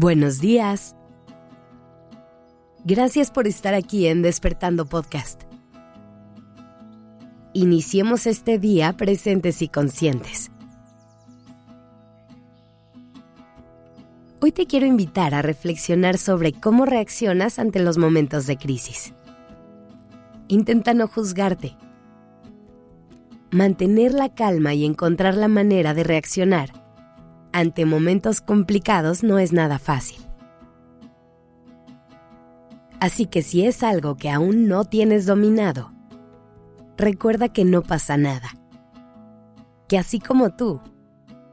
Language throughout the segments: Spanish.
Buenos días. Gracias por estar aquí en Despertando Podcast. Iniciemos este día presentes y conscientes. Hoy te quiero invitar a reflexionar sobre cómo reaccionas ante los momentos de crisis. Intenta no juzgarte. Mantener la calma y encontrar la manera de reaccionar ante momentos complicados no es nada fácil. Así que si es algo que aún no tienes dominado, recuerda que no pasa nada. Que así como tú,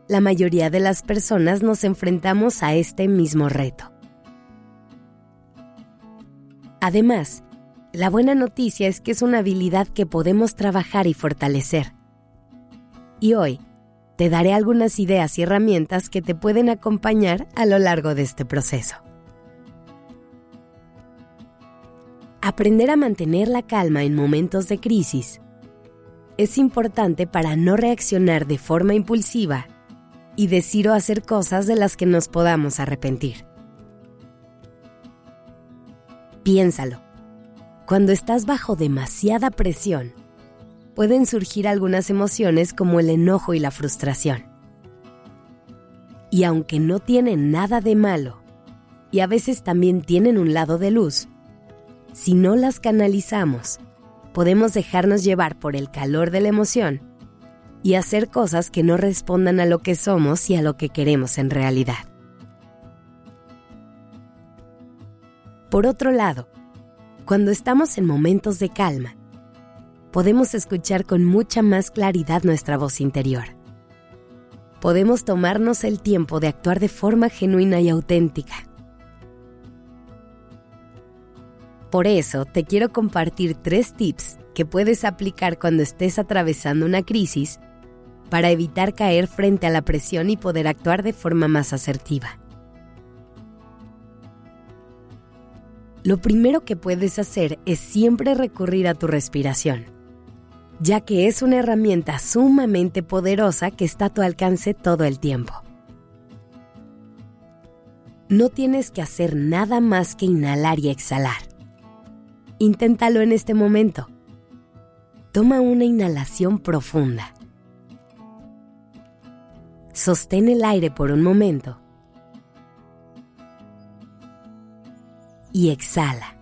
la mayoría de las personas nos enfrentamos a este mismo reto. Además, la buena noticia es que es una habilidad que podemos trabajar y fortalecer. Y hoy, te daré algunas ideas y herramientas que te pueden acompañar a lo largo de este proceso. Aprender a mantener la calma en momentos de crisis es importante para no reaccionar de forma impulsiva y decir o hacer cosas de las que nos podamos arrepentir. Piénsalo. Cuando estás bajo demasiada presión, pueden surgir algunas emociones como el enojo y la frustración. Y aunque no tienen nada de malo, y a veces también tienen un lado de luz, si no las canalizamos, podemos dejarnos llevar por el calor de la emoción y hacer cosas que no respondan a lo que somos y a lo que queremos en realidad. Por otro lado, cuando estamos en momentos de calma, podemos escuchar con mucha más claridad nuestra voz interior. Podemos tomarnos el tiempo de actuar de forma genuina y auténtica. Por eso te quiero compartir tres tips que puedes aplicar cuando estés atravesando una crisis para evitar caer frente a la presión y poder actuar de forma más asertiva. Lo primero que puedes hacer es siempre recurrir a tu respiración, ya que es una herramienta sumamente poderosa que está a tu alcance todo el tiempo. No tienes que hacer nada más que inhalar y exhalar. Inténtalo en este momento. Toma una inhalación profunda Sostén el aire por un momento y exhala.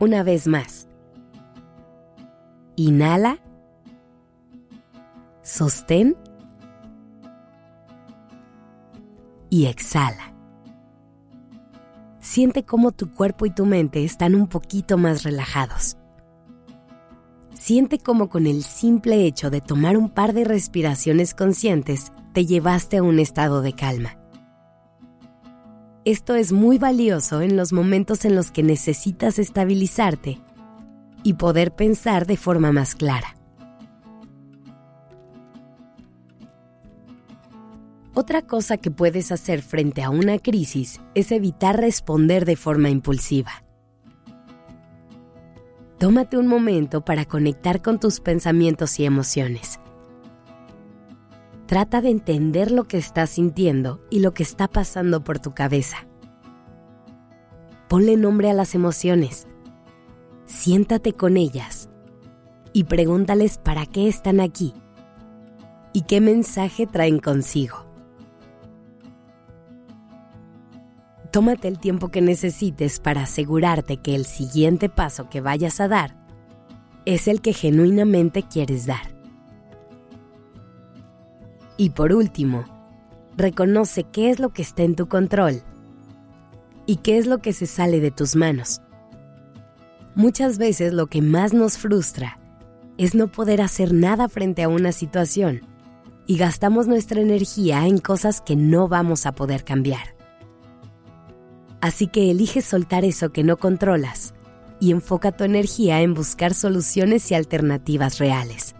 Una vez más. Inhala. Sostén. Y exhala. Siente cómo tu cuerpo y tu mente están un poquito más relajados. Siente como con el simple hecho de tomar un par de respiraciones conscientes te llevaste a un estado de calma. Esto es muy valioso en los momentos en los que necesitas estabilizarte y poder pensar de forma más clara. Otra cosa que puedes hacer frente a una crisis es evitar responder de forma impulsiva. Tómate un momento para conectar con tus pensamientos y emociones. Trata de entender lo que estás sintiendo y lo que está pasando por tu cabeza. Ponle nombre a las emociones. Siéntate con ellas y pregúntales para qué están aquí y qué mensaje traen consigo. tómate el tiempo que necesites para asegurarte que el siguiente paso que vayas a dar es el que genuinamente quieres dar. Y por último, reconoce qué es lo que está en tu control y qué es lo que se sale de tus manos. Muchas veces lo que más nos frustra es no poder hacer nada frente a una situación y gastamos nuestra energía en cosas que no vamos a poder cambiar. Así que elige soltar eso que no controlas y enfoca tu energía en buscar soluciones y alternativas reales.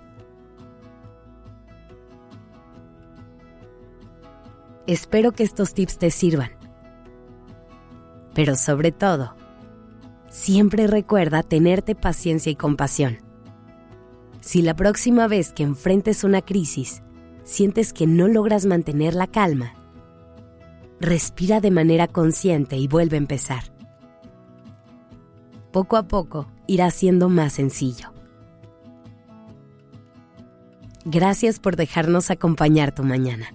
Espero que estos tips te sirvan. Pero sobre todo, siempre recuerda tenerte paciencia y compasión. Si la próxima vez que enfrentes una crisis sientes que no logras mantener la calma, respira de manera consciente y vuelve a empezar. Poco a poco irá siendo más sencillo. Gracias por dejarnos acompañar tu mañana.